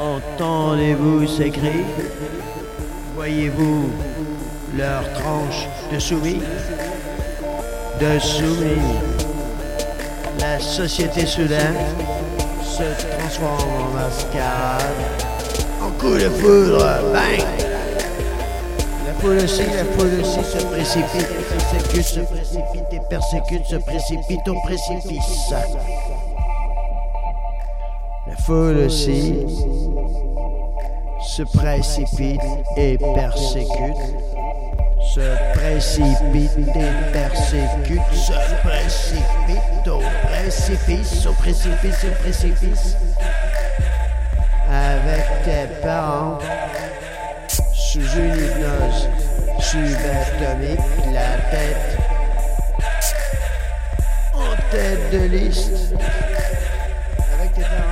Entendez-vous ces cris? Voyez-vous leur tranche de soumis De soumis La société soudaine se transforme en mascarade. En coup de foudre, bang La foule aussi, la foule aussi se précipite, persécute, se précipite et persécute, se précipite au précipice. La foule aussi se précipite et persécute, se précipite et persécute, se précipite au précipice, au précipice, au précipice. Avec tes parents, sous une hypnose subatomique, la tête en tête de liste. Avec tes parents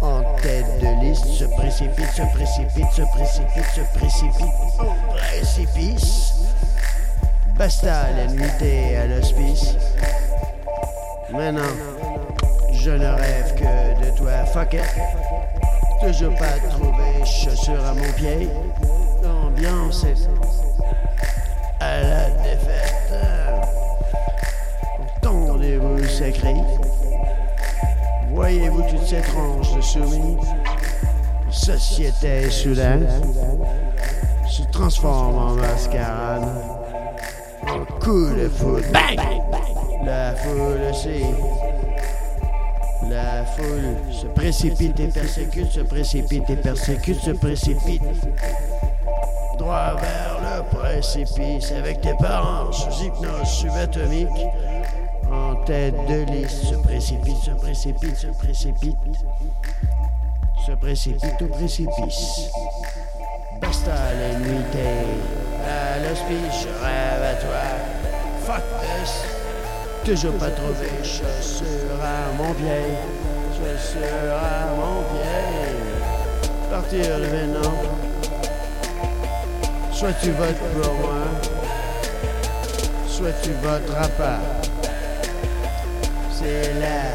en tête de liste, se précipite, se précipite, se précipite, se précipite au précipice. Basta l'ennui à l'hospice. Maintenant, je ne rêve que de toi, fuck it. Toujours pas trouvé chaussures à mon pied. L'ambiance est à la défaite. Entendez-vous ces cris Voyez-vous toutes ces tranches de soumis Société soudaine se transforme en mascarade. En coup de foudre. Bang! La foule aussi. La foule se précipite et persécute, se précipite et persécute, se précipite. Droit vers le précipice avec tes parents sous hypnose subatomique. En tête de liste, se précipite, se précipite, se précipite. Se précipite au précipice. Basta la nuitée. À l'hospice, rêve à toi. Fuck this. Toujours pas trouvé chaussures à mon pied. Chaussures à mon pied. Partir de maintenant. Soit tu votes pour moi, soit tu voteras pas. C'est la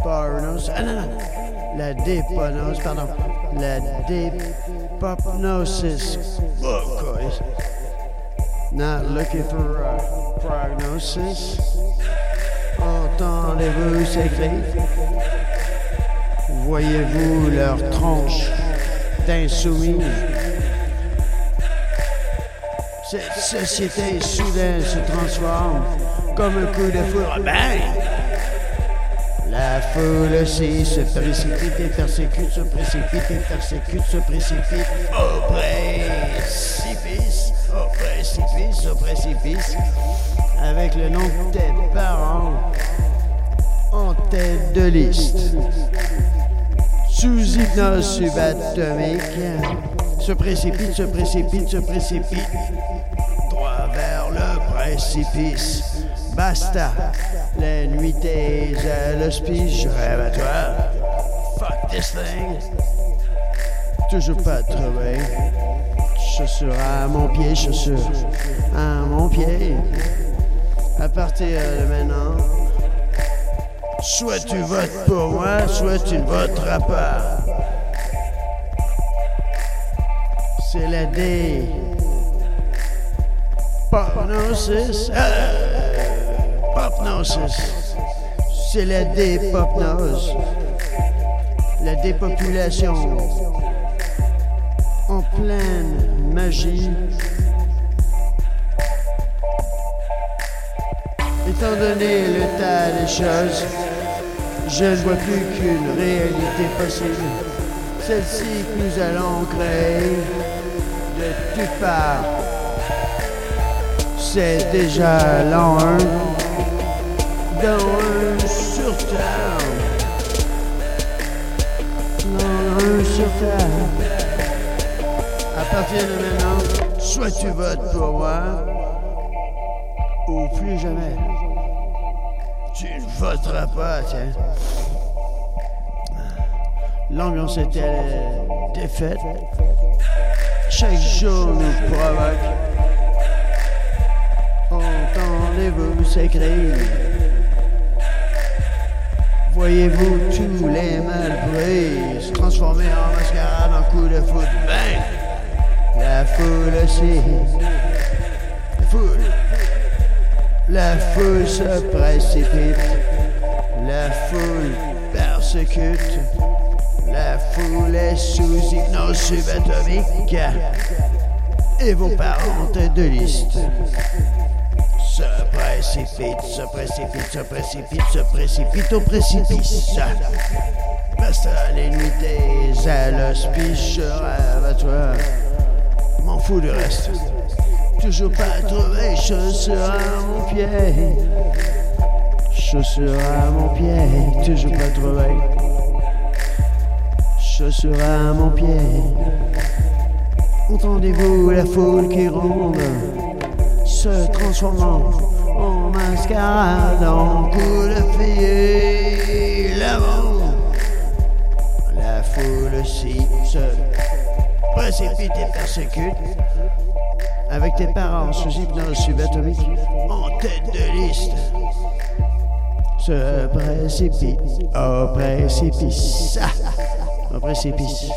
dépornose. Ah non, non. La déponose, pardon. La dépopnosis. Oh, guys. Not looking for a prognosis. Entendez-vous cris? Voyez-vous leur tronche d'insoumis? Cette société soudaine se transforme comme un coup de foudre. Bang! La foule aussi se précipite et persécute, se précipite et persécute, se précipite au précipice, au précipice, au précipice, avec le nom de tes parents en tête de liste. Sous hypnose subatomique, se précipite, se précipite, se précipite, droit vers le précipice. Basta, la nuitée à l'hospice, je rêve à toi. Fuck this thing. Toujours pas trouvé. Chaussures à mon pied, chaussures à mon pied. À partir de maintenant, soit tu votes pour moi, soit tu ne voteras pas. C'est la D. Popnosis. Popnosis. C'est la dépopnose. La dépopulation. En pleine magie. Étant donné le tas des choses, je ne vois plus qu'une réalité possible. Celle-ci que nous allons créer de toutes parts. C'est déjà l'an 1 dans un sur terre. L'an 1 sur terre. À partir de maintenant, soit tu votes pour moi, ou plus jamais. Tu ne voteras pas, tiens. L'ambiance était défaite. Chaque jour nous provoque. Entendez-vous ces cris Voyez-vous tous les malpris se transformer en mascarade en coup de foot. Ben, la foule aussi. La foule. La foule se précipite. La foule persécute. La foule est sous hypnose subatomique. Et vos parents de liste se précipite, se précipite, se précipite, se précipite au précipice. Basta les nuits tes ailes, je rêve à toi. M'en fous du reste. Toujours pas trouvé, chaussure à mon pied. Chaussure à mon pied, toujours pas trouvé. Chaussure à mon pied. Entendez-vous la foule qui ronde? se transformant en mascarade, en coup de l'avant. La foule si se précipite et persécute tes parents sous hypnose subatomique en tête de liste se précipite au précipice. Au précipice.